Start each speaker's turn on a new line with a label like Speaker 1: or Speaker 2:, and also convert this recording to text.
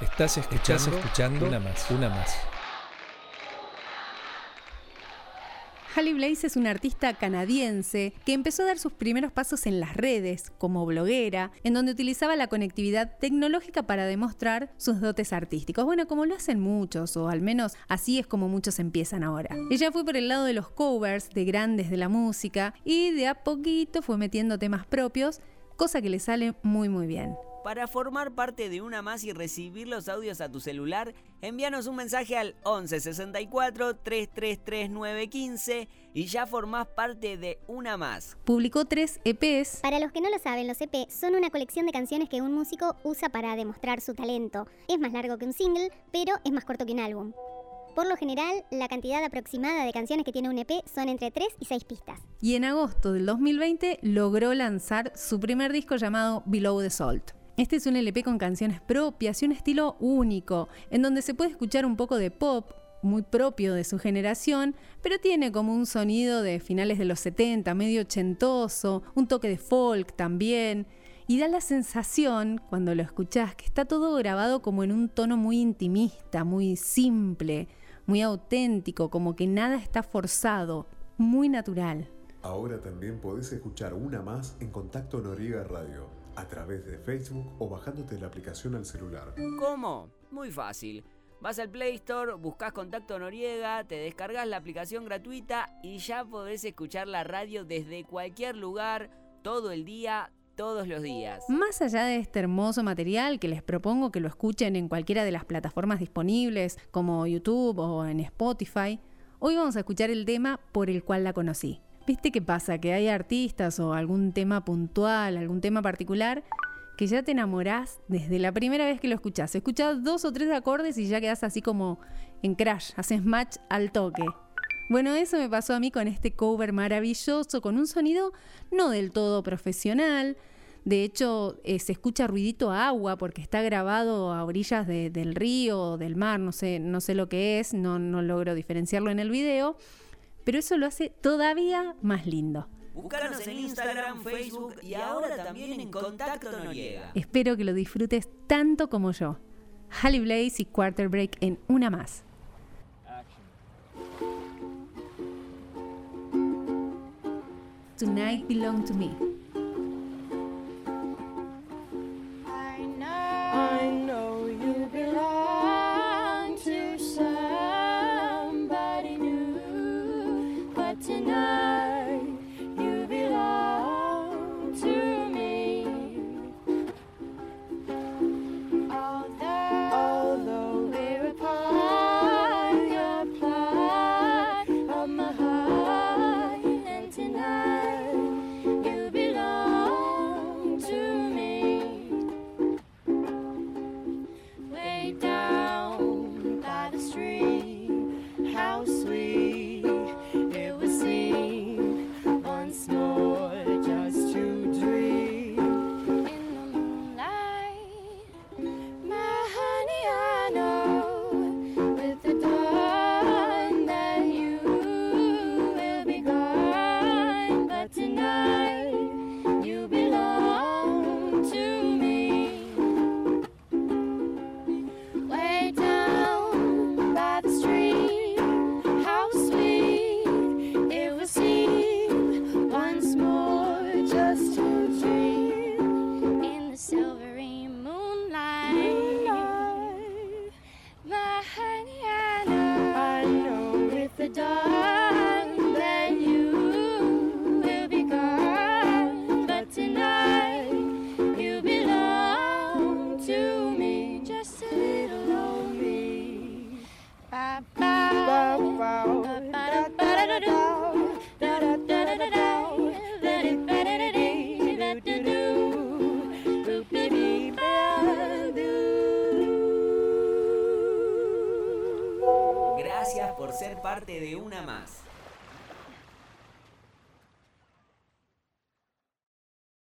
Speaker 1: Estás escuchando, escuchando una más, una más.
Speaker 2: Halle Blaze es una artista canadiense que empezó a dar sus primeros pasos en las redes como bloguera, en donde utilizaba la conectividad tecnológica para demostrar sus dotes artísticos. Bueno, como lo hacen muchos, o al menos así es como muchos empiezan ahora. Ella fue por el lado de los covers de grandes de la música y de a poquito fue metiendo temas propios, cosa que le sale muy muy bien.
Speaker 3: Para formar parte de una más y recibir los audios a tu celular, envíanos un mensaje al 11 64 333 915 y ya formás parte de una más.
Speaker 2: Publicó tres EPs.
Speaker 4: Para los que no lo saben, los EP son una colección de canciones que un músico usa para demostrar su talento. Es más largo que un single, pero es más corto que un álbum. Por lo general, la cantidad aproximada de canciones que tiene un EP son entre 3 y 6 pistas.
Speaker 2: Y en agosto del 2020 logró lanzar su primer disco llamado Below the Salt. Este es un LP con canciones propias y un estilo único, en donde se puede escuchar un poco de pop, muy propio de su generación, pero tiene como un sonido de finales de los 70, medio ochentoso, un toque de folk también, y da la sensación, cuando lo escuchás, que está todo grabado como en un tono muy intimista, muy simple, muy auténtico, como que nada está forzado, muy natural.
Speaker 5: Ahora también podés escuchar una más en Contacto Noriega Radio a través de Facebook o bajándote la aplicación al celular.
Speaker 3: ¿Cómo? Muy fácil. Vas al Play Store, buscas Contacto Noriega, te descargas la aplicación gratuita y ya podés escuchar la radio desde cualquier lugar, todo el día, todos los días.
Speaker 2: Más allá de este hermoso material que les propongo que lo escuchen en cualquiera de las plataformas disponibles como YouTube o en Spotify, hoy vamos a escuchar el tema por el cual la conocí. ¿Viste qué pasa? Que hay artistas o algún tema puntual, algún tema particular, que ya te enamorás desde la primera vez que lo escuchás. Escuchás dos o tres acordes y ya quedás así como en crash, haces match al toque. Bueno, eso me pasó a mí con este cover maravilloso, con un sonido no del todo profesional. De hecho, eh, se escucha ruidito agua porque está grabado a orillas del río o del mar, no sé, no sé lo que es, no, no logro diferenciarlo en el video pero eso lo hace todavía más lindo.
Speaker 3: Búscanos en Instagram, Facebook y ahora también en Contacto Noriega.
Speaker 2: Espero que lo disfrutes tanto como yo. Halle Blaze y Quarter Break en una más. Tonight belong to me.
Speaker 3: Gracias por ser parte de una más.